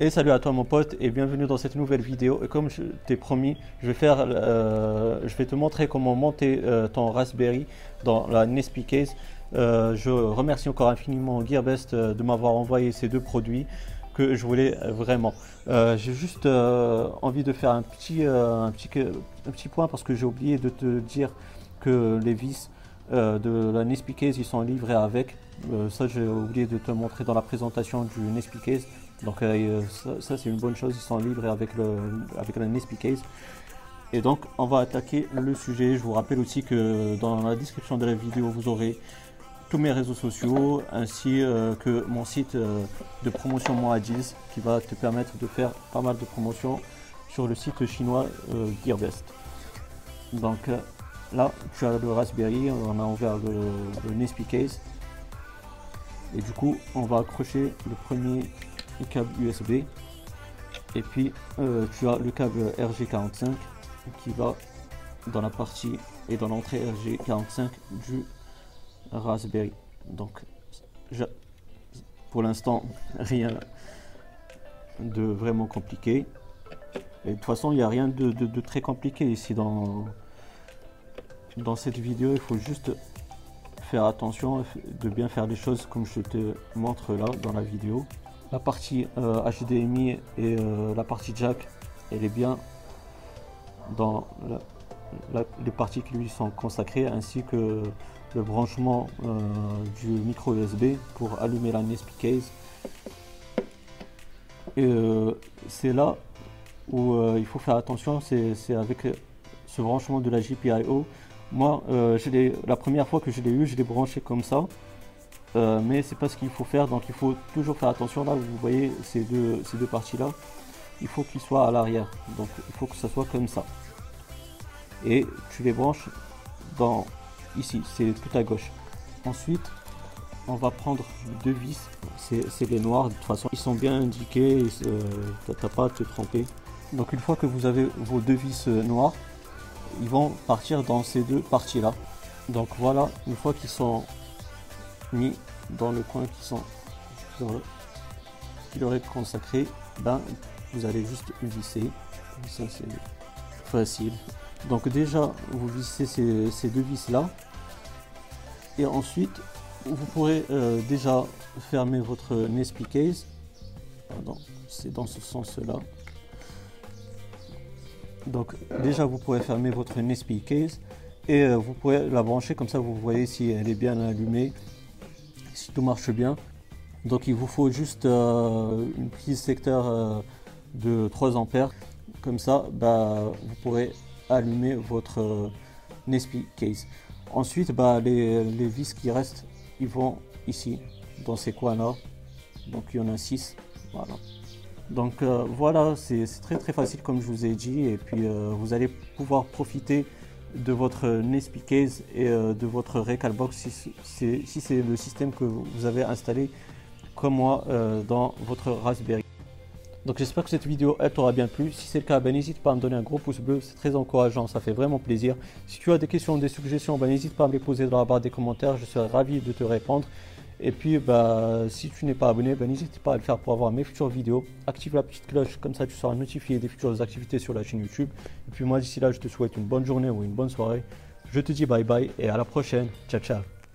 Et salut à toi mon pote et bienvenue dans cette nouvelle vidéo. Et comme je t'ai promis, je vais, faire, euh, je vais te montrer comment monter euh, ton Raspberry dans la Nespi Case. Euh, je remercie encore infiniment Gearbest de m'avoir envoyé ces deux produits que je voulais vraiment. J'ai juste envie de faire un petit, un, petit, un petit point parce que j'ai oublié de te dire que les vis de la Nespi Case ils sont livrés avec. ça j'ai oublié de te montrer dans la présentation du Nespi Case. Donc euh, ça, c'est une bonne chose, ils sont libres avec, le, avec la Nespi Case. Et donc on va attaquer le sujet. Je vous rappelle aussi que dans la description de la vidéo vous aurez tous mes réseaux sociaux ainsi euh, que mon site euh, de promotion Moadis qui va te permettre de faire pas mal de promotions sur le site chinois Gearbest. Donc là tu as le Raspberry, on a ouvert le, le Case et du coup on va accrocher le premier câble USB et puis euh, tu as le câble RG45 qui va dans la partie et dans l'entrée RG45 du Raspberry. Donc pour l'instant rien de vraiment compliqué. Et de toute façon il n'y a rien de, très compliqué ici dans dans cette vidéo il faut juste faire attention de bien faire les choses comme je te montre là dans la vidéo la partie HDMI euh, et euh, la partie jack, elle est bien dans les parties qui lui sont consacrées, ainsi que le branchement euh, du micro USB pour allumer la Nespi case. Et c'est là où il faut faire attention, c'est avec ce branchement de la GPIO. Moi, la première fois que je l'ai eu, je l'ai branché comme ça. Euh, mais c'est pas ce qu'il faut faire, donc il faut toujours faire attention. Là, vous voyez ces deux, ces deux parties-là, il faut qu'ils soient à l'arrière. Donc il faut que ça soit comme ça. Et tu les branches dans ici, c'est tout à gauche. Ensuite, on va prendre deux vis, c'est les noirs, de toute façon ils sont bien indiqués, euh, t'as pas à te tromper. Donc une fois que vous avez vos deux vis euh, noirs, ils vont partir dans ces deux parties là. Donc voilà, une fois qu'ils sont mis dans le coin qui sont leur est consacré, ben vous allez juste visser. Ça c'est facile. Donc déjà vous vissez ces, deux vis là. Et ensuite vous pourrez euh, déjà fermer votre Nespi case. C'est dans ce sens là. Donc déjà vous pourrez fermer votre Nespi case et euh, vous pourrez la brancher comme ça vous voyez si elle est bien allumée si tout marche bien. Donc il vous faut juste euh, une prise secteur euh, de 3 ampères. Comme ça, bah, vous pourrez allumer votre euh, Nespi case. Ensuite, bah, les, vis qui restent, ils vont ici, dans ces coins-là. Donc il y en a 6. Voilà. Donc voilà, c'est très très facile comme je vous ai dit. Et puis vous allez pouvoir profiter de votre Nespi Case et euh, de votre Recalbox si c'est le système que vous avez installé comme moi euh, dans votre Raspberry. Donc j'espère que cette vidéo elle t'aura bien plu. Si c'est le cas, ben, n'hésite pas à me donner un gros pouce bleu, c'est très encourageant, ça fait vraiment plaisir. Si tu as des questions des suggestions, ben, n'hésite pas à me les poser dans la barre des commentaires, je serai ravi de te répondre. Et puis, bah, si tu n'es pas abonné, bah, n'hésite pas à le faire pour avoir mes futures vidéos. Active la petite cloche, comme ça tu seras notifié des futures activités sur la chaîne YouTube. Et puis moi, d'ici là, je te souhaite une bonne journée ou une bonne soirée. Je te dis bye bye et à la prochaine. Ciao, ciao.